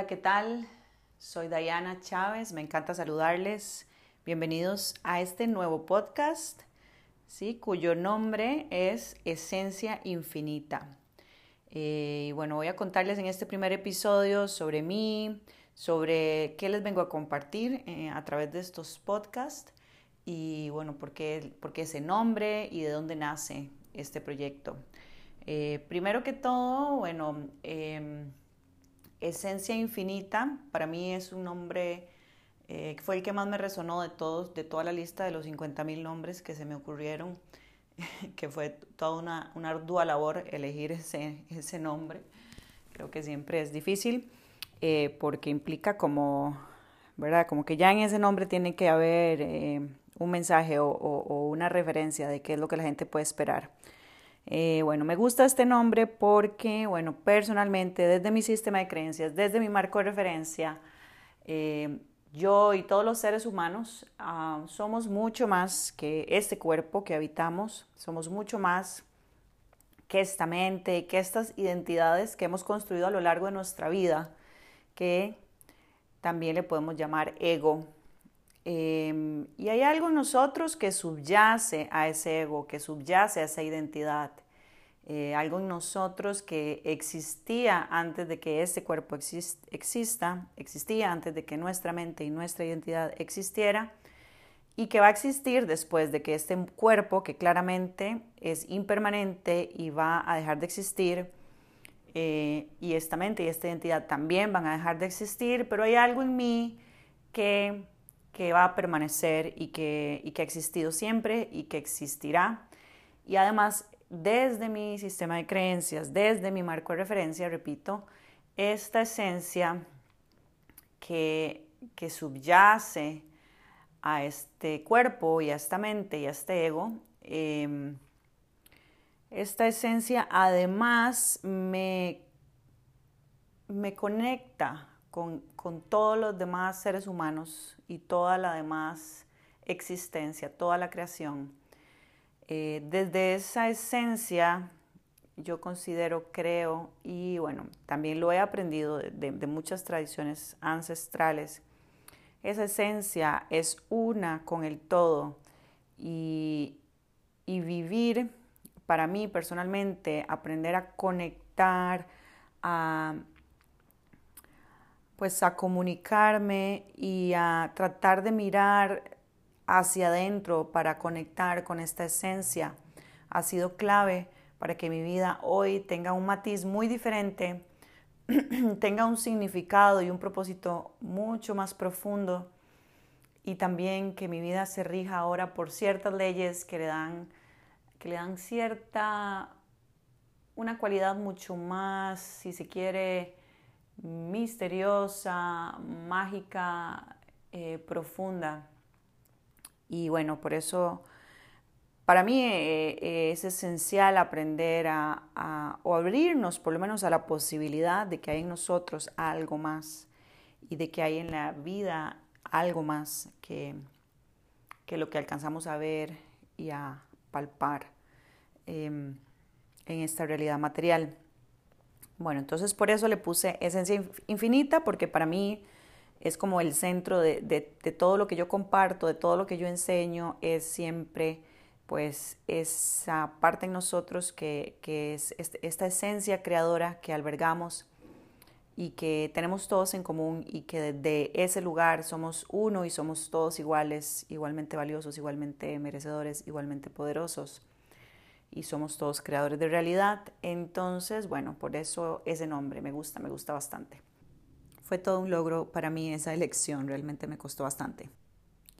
Hola, ¿qué tal? Soy Diana Chávez, me encanta saludarles. Bienvenidos a este nuevo podcast, ¿sí? cuyo nombre es Esencia Infinita. Eh, bueno, voy a contarles en este primer episodio sobre mí, sobre qué les vengo a compartir eh, a través de estos podcasts y bueno, por qué, por qué ese nombre y de dónde nace este proyecto. Eh, primero que todo, bueno, em, Esencia Infinita para mí es un nombre eh, fue el que más me resonó de todos, de toda la lista de los 50.000 nombres que se me ocurrieron, que fue toda una, una ardua labor elegir ese, ese nombre. Creo que siempre es difícil eh, porque implica como, ¿verdad? Como que ya en ese nombre tiene que haber un mensaje o, o, una referencia de qué es lo que la gente puede esperar. Eh, bueno, me gusta este nombre porque, bueno, personalmente, desde mi sistema de creencias, desde mi marco de referencia, eh, yo y todos los seres humanos ah, somos mucho más que este cuerpo que habitamos, somos mucho más que esta mente, que estas identidades que hemos construido a lo largo de nuestra vida, que también le podemos llamar ego. Em, y hay algo en nosotros que subyace a ese ego, que subyace a esa identidad. Eh, algo en nosotros que existía antes de que este cuerpo exista, existía antes de que nuestra mente y nuestra identidad existiera y que va a existir después de que este cuerpo, que claramente es impermanente y va a dejar de existir, eh, y esta mente y esta identidad también van a dejar de existir, pero hay algo en mí que que va a permanecer y que, y que ha existido siempre y que existirá. Y además, desde mi sistema de creencias, desde mi marco de referencia, repito, esta esencia que, que subyace a este cuerpo y a esta mente y a este ego, em, esta esencia además me, me conecta con, todos los demás seres humanos y toda la demás existencia, toda la creación. Eh, desde esa esencia yo considero, creo y bueno, también lo he aprendido de, muchas tradiciones ancestrales, esa esencia es una con el todo y, y vivir, para mí personalmente, aprender a conectar, a, pues a comunicarme y a tratar de mirar hacia adentro para conectar con esta esencia ha sido clave para que mi vida hoy tenga un matiz muy diferente, tenga un significado y un propósito mucho más profundo y también que mi vida se rija ahora por ciertas leyes que le dan que le dan cierta una cualidad mucho más si se quiere misteriosa, mágica, eh, profunda. Y bueno, por eso para mí eh, eh, es esencial aprender a, o abrirnos por lo menos a la posibilidad de que hay en nosotros algo más y de que hay en la vida algo más que, que lo que alcanzamos a ver y a palpar em, en esta realidad material. Bueno, entonces por eso le puse esencia infinita, porque para mí es como el centro de, todo lo que yo comparto, de todo lo que yo enseño, es siempre pues esa parte en nosotros que, es este, esta esencia creadora que albergamos y que tenemos todos en común y que desde ese lugar somos uno y somos todos iguales, igualmente valiosos, igualmente merecedores, igualmente poderosos y somos todos creadores de realidad. Entonces, bueno, por eso ese nombre me gusta, me gusta bastante. Fue todo un logro para mí esa elección, realmente me costó bastante.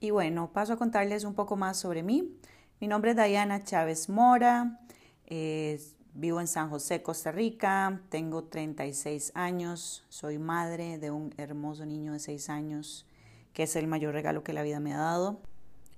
Y bueno, paso a contarles un poco más sobre mí. Mi nombre es Diana Chávez Mora, vivo en San José, Costa Rica, tengo 36 años, soy madre de un hermoso niño de 6 años, que es el mayor regalo que la vida me ha dado.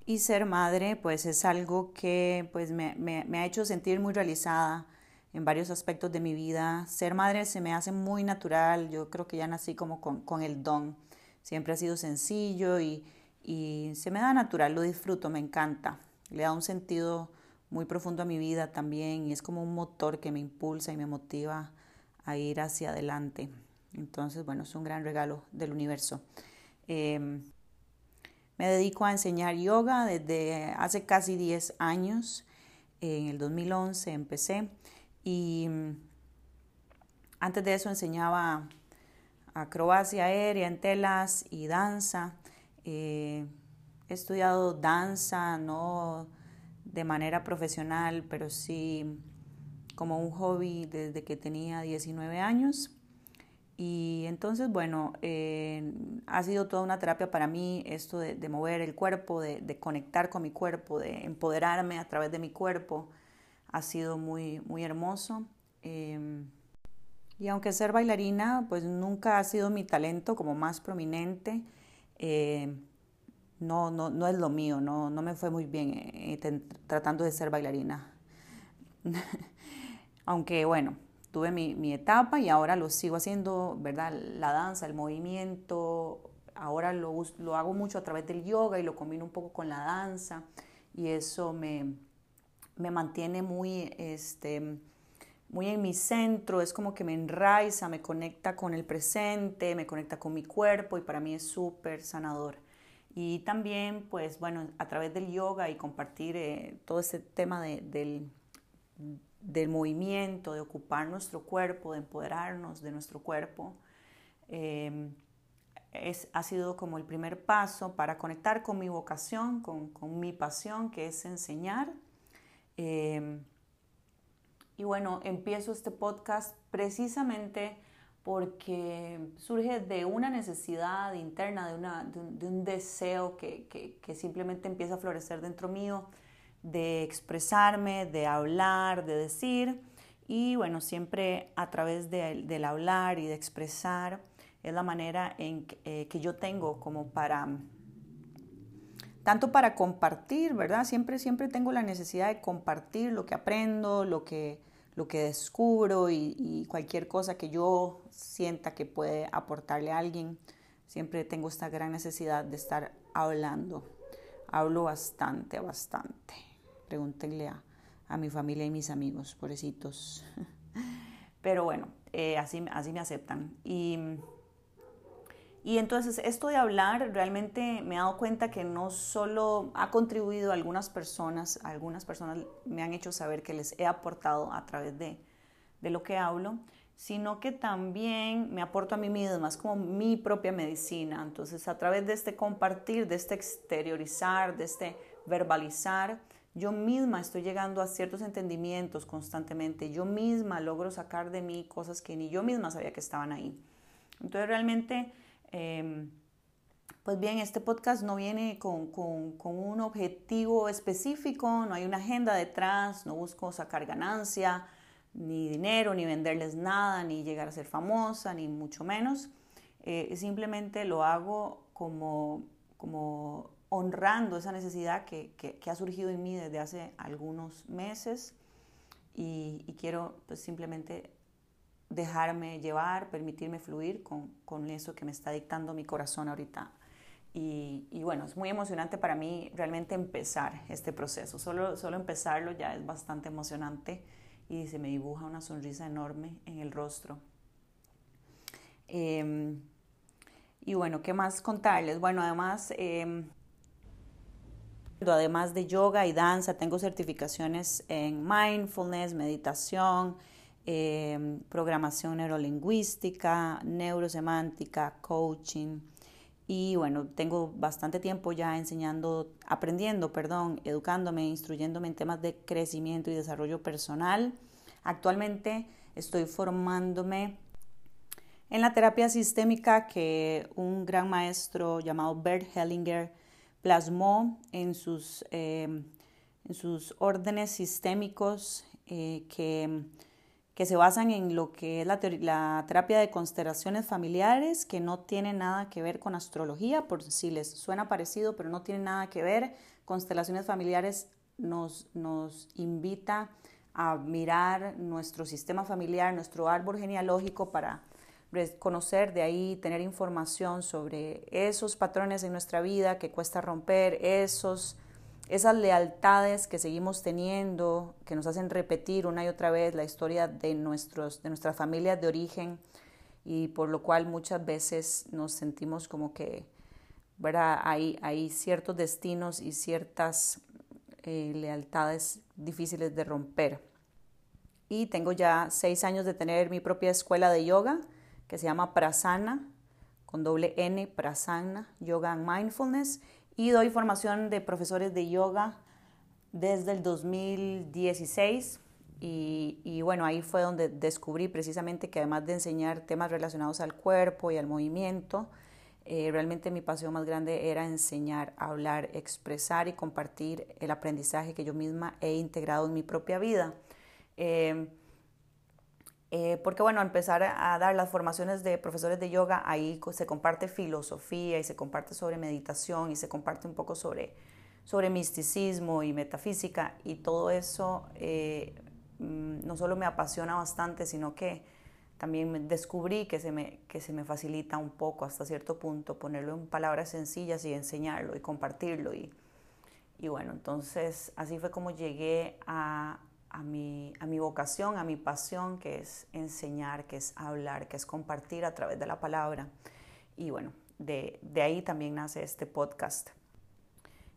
Y ser madre, pues es algo que pues, me, me, ha hecho sentir muy realizada en varios aspectos de mi vida. Ser madre se me hace muy natural, yo creo que ya nací como con, con el don. Siempre ha sido sencillo y, y se me da natural, lo disfruto, me encanta. Le da un sentido muy profundo a mi vida también y es como un motor que me impulsa y me motiva a ir hacia adelante. Entonces, bueno, es un gran regalo del universo. Em, me dedico a enseñar yoga desde hace casi 10 años. En el 2011 empecé y mm, antes de eso enseñaba acrobacia aérea en telas y danza. Eh, he estudiado danza, no de manera profesional, pero sí como un hobby desde que tenía 19 años. Y entonces, bueno, eh, ha sido toda una terapia para mí esto de, mover el cuerpo, de, conectar con mi cuerpo, de empoderarme a través de mi cuerpo. Ha sido muy, muy hermoso. Em, y aunque ser bailarina, pues nunca ha sido mi talento como más prominente, eh, no, no, no, es lo mío, no, no me fue muy bien eh, tratando de ser bailarina. aunque bueno, tuve mi, mi, etapa y ahora lo sigo haciendo, ¿verdad? La danza, el movimiento, ahora lo, lo hago mucho a través del yoga y lo combino un poco con la danza y eso me, me mantiene muy, este, muy en mi centro, es como que me enraiza, me conecta con el presente, me conecta con mi cuerpo y para mí es súper sanador. Y también, pues bueno, a través del yoga y compartir eh, todo este tema del, del, movimiento, de ocupar nuestro cuerpo, de empoderarnos de nuestro cuerpo, em, es, ha sido como el primer paso para conectar con mi vocación, con, con mi pasión, que es enseñar. Em, y bueno, empiezo este podcast precisamente porque surge de una necesidad interna, de, una, de, un, deseo que, que, simplemente empieza a florecer dentro mío, de expresarme, de hablar, de decir. Y bueno, siempre a través del hablar y de expresar es la manera en eh, que yo tengo como para tanto para compartir, ¿verdad? Siempre, siempre tengo la necesidad de compartir lo que aprendo, lo que, lo que descubro y, cualquier cosa que yo sienta que puede aportarle a alguien. Siempre tengo esta gran necesidad de estar hablando. Hablo bastante, bastante. Pregúntenle a, a mi familia y mis amigos, pobrecitos. Pero bueno, eh, así, así me aceptan. Y y entonces esto de hablar realmente me he dado cuenta que no solo ha contribuido a algunas personas, algunas personas me han hecho saber que les he aportado a través de, de lo que hablo, sino que también me aporto a mí misma, es como mi propia medicina. Entonces a través de este compartir, de este exteriorizar, de este verbalizar, yo misma estoy llegando a ciertos entendimientos constantemente, yo misma logro sacar de mí cosas que ni yo misma sabía que estaban ahí. Entonces realmente Em, pues bien, este podcast no viene con, un objetivo específico, no hay una agenda detrás, no busco sacar ganancia, ni dinero, ni venderles nada, ni llegar a ser famosa, ni mucho menos. Eh, simplemente lo hago como, como honrando esa necesidad que, ha surgido en mí desde hace algunos meses y, quiero pues, simplemente dejarme llevar, permitirme fluir con, con, eso que me está dictando mi corazón ahorita. Y, y, bueno, es muy emocionante para mí realmente empezar este proceso. Solo, solo empezarlo ya es bastante emocionante y se me dibuja una sonrisa enorme en el rostro. Em, y bueno, ¿qué más contarles? Bueno, además, eh, además de yoga y danza, tengo certificaciones en mindfulness, meditación, Em, programación neurolingüística, neurosemántica, coaching. Y bueno, tengo bastante tiempo ya enseñando, aprendiendo, perdón, educándome, instruyéndome en temas de crecimiento y desarrollo personal. Actualmente estoy formándome en la terapia sistémica que un gran maestro llamado Bert Hellinger plasmó en sus, em, en sus órdenes sistémicos eh, que que se basan en lo que es la, la, terapia de constelaciones familiares, que no tiene nada que ver con astrología, por si les suena parecido, pero no tiene nada que ver. Constelaciones familiares nos, nos invita a mirar nuestro sistema familiar, nuestro árbol genealógico para conocer de ahí, tener información sobre esos patrones en nuestra vida que cuesta romper, esos esas lealtades que seguimos teniendo, que nos hacen repetir una y otra vez la historia de, nuestros, de nuestras familias de origen y por lo cual muchas veces nos sentimos como que, ¿verdad? Hay, hay ciertos destinos y ciertas eh, lealtades difíciles de romper. Y tengo ya seis años de tener mi propia escuela de yoga que se llama Prasana, con doble N, Prasana, Yoga and Mindfulness. Y doy formación de profesores de yoga desde el 2016 y, bueno, ahí fue donde descubrí precisamente que además de enseñar temas relacionados al cuerpo y al movimiento, eh, realmente mi pasión más grande era enseñar, hablar, expresar y compartir el aprendizaje que yo misma he integrado en mi propia vida. Em, eh, porque bueno, empezar a dar las formaciones de profesores de yoga, ahí se comparte filosofía y se comparte sobre meditación y se comparte un poco sobre, sobre misticismo y metafísica y todo eso eh, Mm, no solo me apasiona bastante, sino que también descubrí que se, me, que se me facilita un poco hasta cierto punto ponerlo en palabras sencillas y enseñarlo y compartirlo. Y, y bueno, entonces así fue como llegué a, a, mi, a mi vocación, a mi pasión, que es enseñar, que es hablar, que es compartir a través de la palabra. Y bueno, de, de ahí también nace este podcast.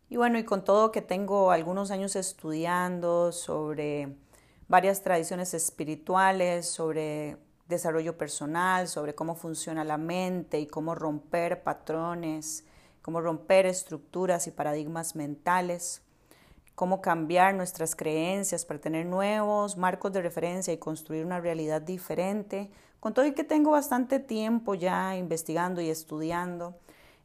Y bueno, y con todo que tengo algunos años estudiando sobre varias tradiciones espirituales sobre desarrollo personal, sobre cómo funciona la mente y cómo romper patrones, cómo romper estructuras y paradigmas mentales, cómo cambiar nuestras creencias para tener nuevos marcos de referencia y construir una realidad diferente. Con todo y que tengo bastante tiempo ya investigando y estudiando,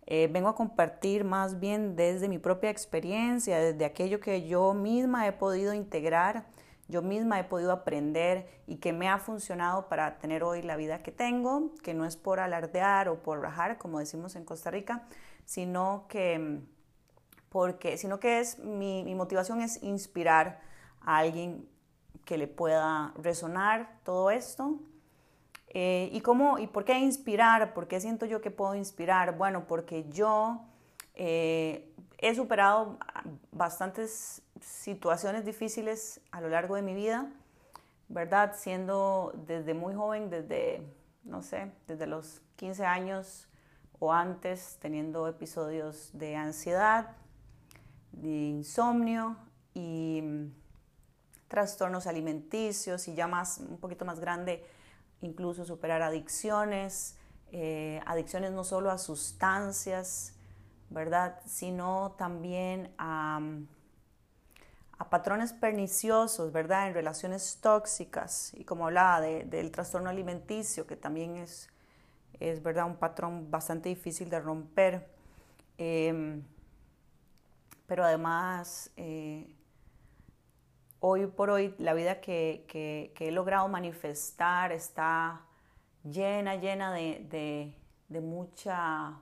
eh, vengo a compartir más bien desde mi propia experiencia, desde aquello que yo misma he podido integrar yo misma he podido aprender y que me ha funcionado para tener hoy la vida que tengo, que no es por alardear o por rajar, como decimos en Costa Rica, sino que, porque, sino que es, mi, motivación es inspirar a alguien que le pueda resonar todo esto. Eh, ¿Y cómo y por qué inspirar? ¿Por qué siento yo que puedo inspirar? Bueno, porque yo eh, he superado bastantes situaciones difíciles a lo largo de mi vida, ¿verdad? Siendo desde muy joven, desde, no sé, desde los 15 años o antes, teniendo episodios de ansiedad, de insomnio y mm, trastornos alimenticios y ya más, un poquito más grande, incluso superar adicciones, eh, adicciones no solo a sustancias, ¿verdad? Sino también a mm, a patrones perniciosos, ¿verdad? En relaciones tóxicas y como hablaba del trastorno alimenticio, que también es, es, ¿verdad? Un patrón bastante difícil de romper. Em, pero además, eh, hoy por hoy, la vida que, he logrado manifestar está llena, llena de, de, mucha,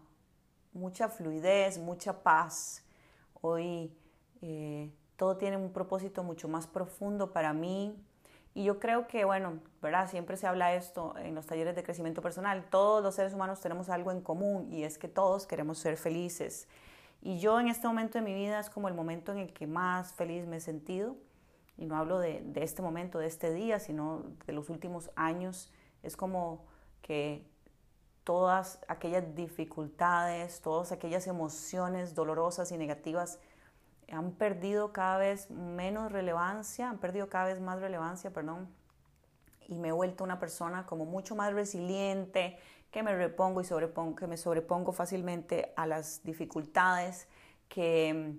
mucha fluidez, mucha paz. Hoy eh, todo tiene un propósito mucho más profundo para mí. Y yo creo que, bueno, ¿verdad? Siempre se habla esto en los talleres de crecimiento personal. Todos los seres humanos tenemos algo en común y es que todos queremos ser felices. Y yo en este momento de mi vida es como el momento en el que más feliz me he sentido. Y no hablo de, de este momento, de este día, sino de los últimos años. Es como que todas aquellas dificultades, todas aquellas emociones dolorosas y negativas han perdido cada vez menos relevancia, han perdido cada vez más relevancia, perdón, y me he vuelto una persona como mucho más resiliente, que me repongo y sobrepongo, que me sobrepongo fácilmente a las dificultades, que,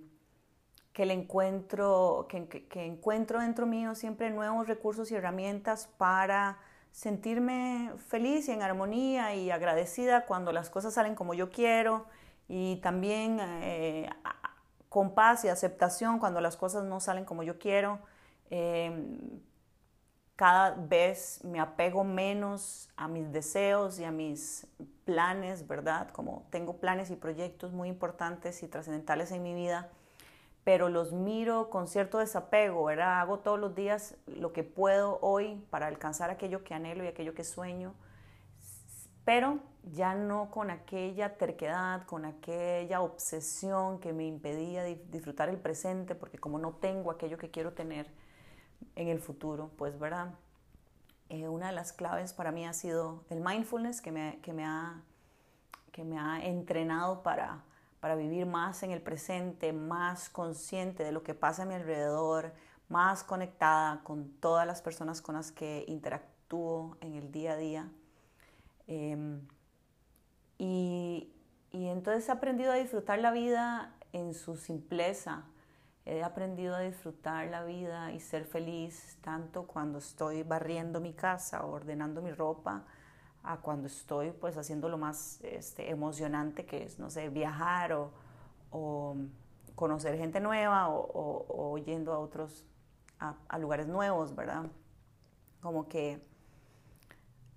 que le encuentro, que, que encuentro dentro mío siempre nuevos recursos y herramientas para sentirme feliz y en armonía y agradecida cuando las cosas salen como yo quiero y también eh, con paz y aceptación cuando las cosas no salen como yo quiero. Em, cada vez me apego menos a mis deseos y a mis planes, ¿verdad? Como tengo planes y proyectos muy importantes y trascendentales en mi vida, pero los miro con cierto desapego, ¿verdad? Hago todos los días lo que puedo hoy para alcanzar aquello que anhelo y aquello que sueño, pero ya no con aquella terquedad, con aquella obsesión que me impedía disfrutar el presente, porque como no tengo aquello que quiero tener en el futuro, pues verdad. eh, una de las claves para mí ha sido el mindfulness que me, que me, ha, que me ha entrenado para, para vivir más en el presente, más consciente de lo que pasa a mi alrededor, más conectada con todas las personas con las que interactúo en el día a día. Em, y, y entonces he aprendido a disfrutar la vida en su simpleza. He aprendido a disfrutar la vida y ser feliz tanto cuando estoy barriendo mi casa, ordenando mi ropa, a cuando estoy pues haciendo lo más este, emocionante que es, no sé, viajar o, conocer gente nueva o, yendo a otros, a, lugares nuevos, ¿verdad? Como que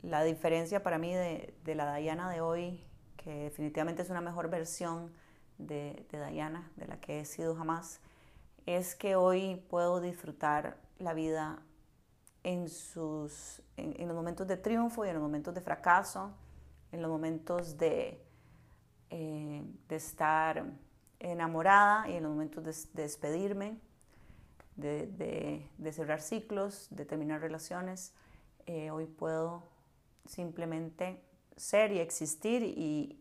la diferencia para mí de, de la Diana de hoy que definitivamente es una mejor versión de, Diana, de la que he sido jamás, es que hoy puedo disfrutar la vida en, sus, en, los momentos de triunfo y en los momentos de fracaso, en los momentos de, eh, de estar enamorada y en los momentos de, despedirme, de, cerrar ciclos, de terminar relaciones. Eh, hoy puedo simplemente ser y existir y,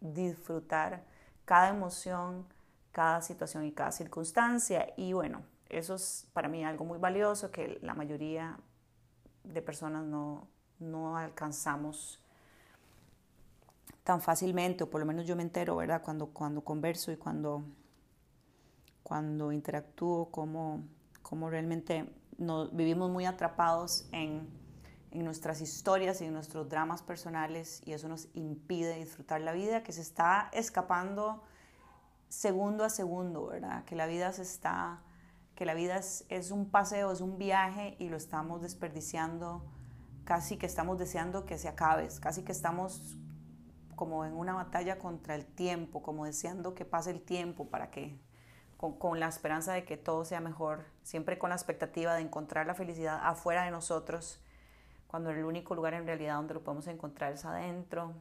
disfrutar cada emoción, cada situación y cada circunstancia. Y bueno, eso es para mí algo muy valioso que la mayoría de personas no, no alcanzamos tan fácilmente, o por lo menos yo me entero, ¿verdad? Cuando, cuando converso y cuando, cuando interactúo, como, como realmente nos, vivimos muy atrapados en en nuestras historias y en nuestros dramas personales y eso nos impide disfrutar la vida que se está escapando segundo a segundo, ¿verdad? Que la vida se está, que la vida es, un paseo, es un viaje y lo estamos desperdiciando, casi que estamos deseando que se acabe, casi que estamos como en una batalla contra el tiempo, como deseando que pase el tiempo para que, con, con la esperanza de que todo sea mejor, siempre con la expectativa de encontrar la felicidad afuera de nosotros cuando el único lugar en realidad donde lo podemos encontrar es adentro.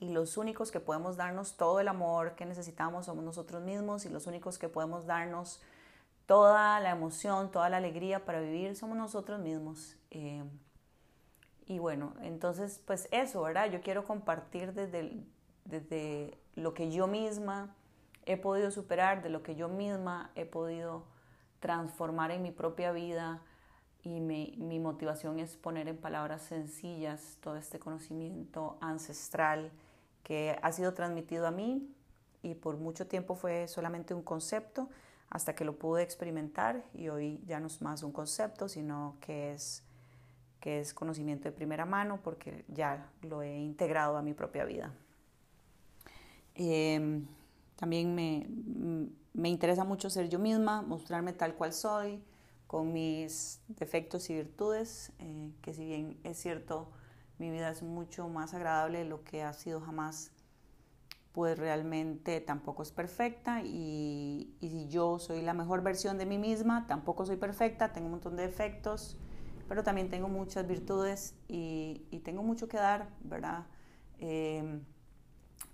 Y los únicos que podemos darnos todo el amor que necesitamos somos nosotros mismos y los únicos que podemos darnos toda la emoción, toda la alegría para vivir somos nosotros mismos. Eh, y bueno, entonces pues eso, ¿verdad? Yo quiero compartir desde, desde lo que yo misma he podido superar, de lo que yo misma he podido transformar en mi propia vida, y mi, motivación es poner en palabras sencillas todo este conocimiento ancestral que ha sido transmitido a mí y por mucho tiempo fue solamente un concepto hasta que lo pude experimentar y hoy ya no es más un concepto, sino que es, que es conocimiento de primera mano porque ya lo he integrado a mi propia vida. Em, también me, me interesa mucho ser yo misma, mostrarme tal cual soy, con mis defectos y virtudes, eh, que si bien es cierto, mi vida es mucho más agradable de lo que ha sido jamás, pues realmente tampoco es perfecta y, y si yo soy la mejor versión de mí misma, tampoco soy perfecta, tengo un montón de defectos, pero también tengo muchas virtudes y, y tengo mucho que dar, ¿verdad? Eh,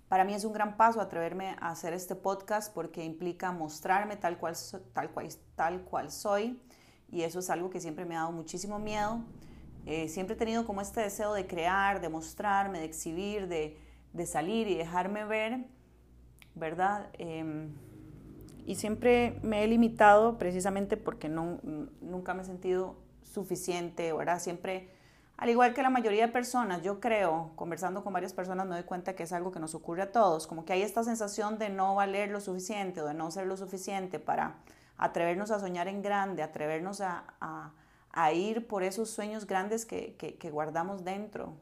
para mí es un gran paso atreverme a hacer este podcast porque implica mostrarme tal cual, tal cual, tal cual soy, y eso es algo que siempre me ha dado muchísimo miedo. Eh, siempre he tenido como este deseo de crear, de mostrarme, de exhibir, de, de salir y dejarme ver, ¿verdad? Em, y siempre me he limitado precisamente porque no, nunca me he sentido suficiente, ¿verdad? Siempre, al igual que la mayoría de personas, yo creo, conversando con varias personas me doy cuenta que es algo que nos ocurre a todos, como que hay esta sensación de no valer lo suficiente o de no ser lo suficiente para atrevernos a soñar en grande, atrevernos a, ir por esos sueños grandes que, guardamos dentro.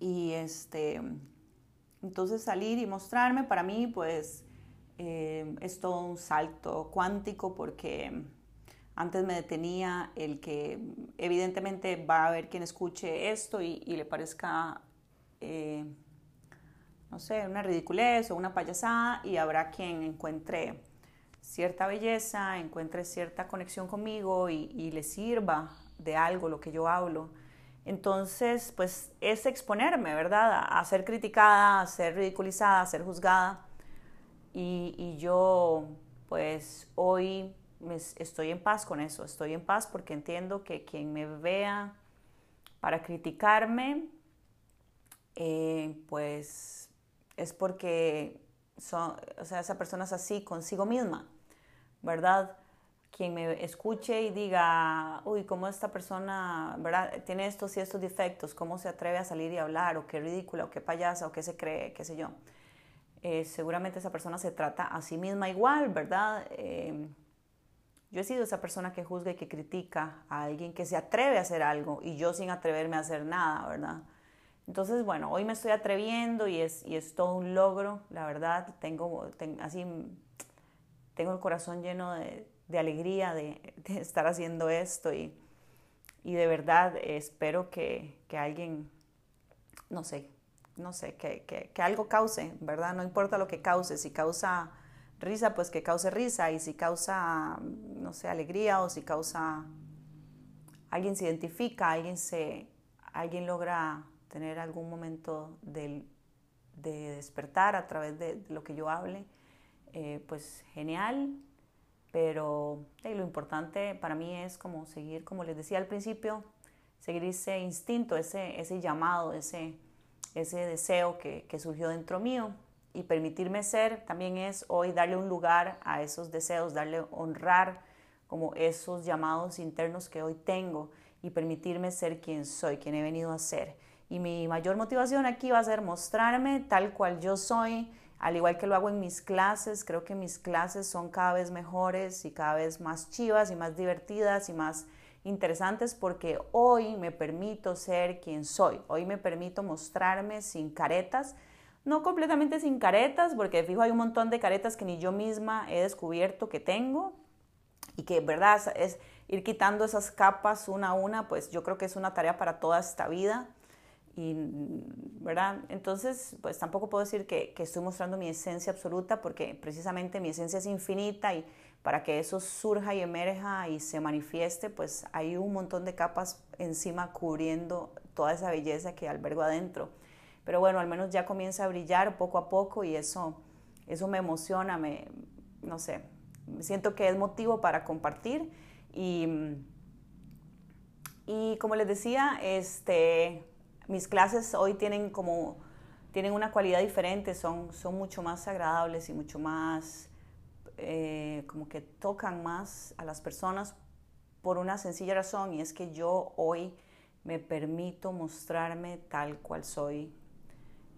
Y este, entonces salir y mostrarme para mí pues eh, es todo un salto cuántico porque antes me detenía el que evidentemente va a haber quien escuche esto y, le parezca, eh, no sé, una ridiculez o una payasada y habrá quien encuentre cierta belleza, encuentre cierta conexión conmigo y, le sirva de algo lo que yo hablo. Entonces, pues es exponerme, ¿verdad? A, ser criticada, a ser ridiculizada, a ser juzgada. Y, yo, pues hoy estoy en paz con eso, estoy en paz porque entiendo que quien me vea para criticarme, eh, pues es porque son, o sea, esa persona es así consigo misma, ¿verdad? Quien me escuche y diga, uy, ¿cómo esta persona, ¿verdad? Tiene estos y estos defectos, ¿cómo se atreve a salir y hablar? O qué ridícula, o qué payasa, o qué se cree, qué sé yo. Eh, seguramente esa persona se trata a sí misma igual, ¿verdad? Eh, yo he sido esa persona que juzga y que critica a alguien que se atreve a hacer algo y yo sin atreverme a hacer nada, ¿verdad? Entonces, bueno, hoy me estoy atreviendo y es, y es todo un logro, la verdad. Tengo, así, tengo el corazón lleno de, alegría de, estar haciendo esto y, de verdad espero que, alguien, no sé, no sé, que, que, algo cause, ¿verdad? No importa lo que cause, si causa risa, pues que cause risa y si causa, no sé, alegría o si causa, alguien se identifica, alguien se, alguien logra tener algún momento de, despertar a través de, lo que yo hable, eh, pues genial, pero lo importante para mí es como seguir, como les decía al principio, seguir ese instinto, ese, ese llamado, ese, ese deseo que, que surgió dentro mío y permitirme ser también es hoy darle un lugar a esos deseos, darle honrar como esos llamados internos que hoy tengo y permitirme ser quien soy, quien he venido a ser. Y mi mayor motivación aquí va a ser mostrarme tal cual yo soy, al igual que lo hago en mis clases. Creo que mis clases son cada vez mejores y cada vez más chivas y más divertidas y más interesantes porque hoy me permito ser quien soy. Hoy me permito mostrarme sin caretas. No completamente sin caretas, porque fijo hay un montón de caretas que ni yo misma he descubierto que tengo y que, ¿verdad? Es ir quitando esas capas una a una, pues yo creo que es una tarea para toda esta vida y, ¿verdad? Entonces, pues tampoco puedo decir que, que, estoy mostrando mi esencia absoluta porque precisamente mi esencia es infinita y para que eso surja y emerja y se manifieste, pues hay un montón de capas encima cubriendo toda esa belleza que albergo adentro. Pero bueno, al menos ya comienza a brillar poco a poco y eso, eso me emociona, me, no sé, siento que es motivo para compartir y, y como les decía, este, mis clases hoy tienen como tienen una cualidad diferente, son, son mucho más agradables y mucho más eh, como que tocan más a las personas por una sencilla razón y es que yo hoy me permito mostrarme tal cual soy.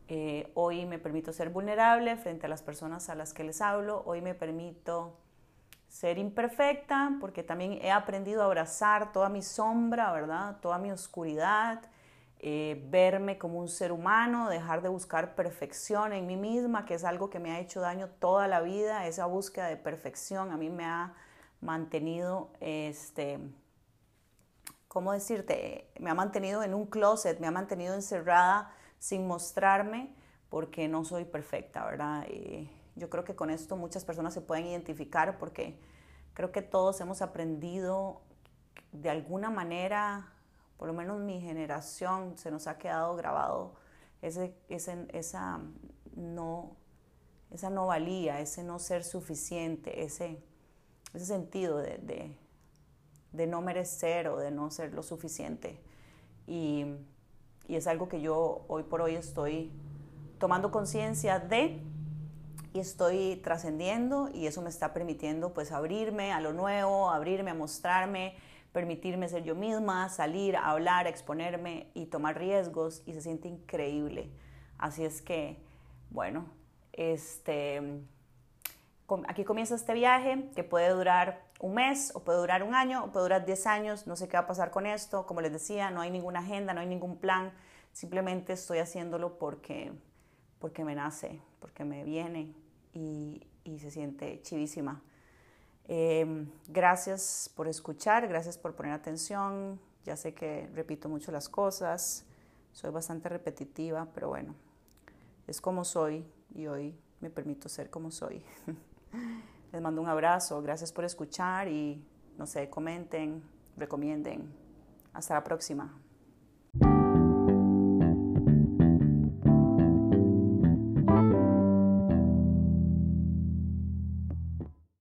Eh, hoy me permito ser vulnerable frente a las personas a las que les hablo. Hoy me permito ser imperfecta porque también he aprendido a abrazar toda mi sombra, ¿verdad? Toda mi oscuridad eh, verme como un ser humano, dejar de buscar perfección en mí misma, que es algo que me ha hecho daño toda la vida, esa búsqueda de perfección a mí me ha mantenido, este, ¿cómo decirte? Me ha mantenido en un closet, me ha mantenido encerrada sin mostrarme porque no soy perfecta, ¿verdad? Y yo creo que con esto muchas personas se pueden identificar porque creo que todos hemos aprendido de alguna manera por lo menos mi generación, se nos ha quedado grabado ese, esa, no, esa no valía, ese no ser suficiente, ese, ese sentido de, de, no merecer o de no ser lo suficiente. Y, y es algo que yo hoy por hoy estoy tomando conciencia de y estoy trascendiendo y eso me está permitiendo pues abrirme a lo nuevo, abrirme a mostrarme, permitirme ser yo misma, salir, hablar, exponerme y tomar riesgos y se siente increíble. Así es que, bueno, este, aquí comienza este viaje que puede durar un mes o puede durar un año o puede durar 10 años, no sé qué va a pasar con esto, como les decía, no hay ninguna agenda, no hay ningún plan, simplemente estoy haciéndolo porque, porque me nace, porque me viene y, y se siente chivísima. Em, gracias por escuchar, gracias por poner atención. Ya sé que repito mucho las cosas, soy bastante repetitiva, pero bueno, es como soy y hoy me permito ser como soy. Les mando un abrazo, gracias por escuchar y no sé, comenten, recomienden. Hasta la próxima.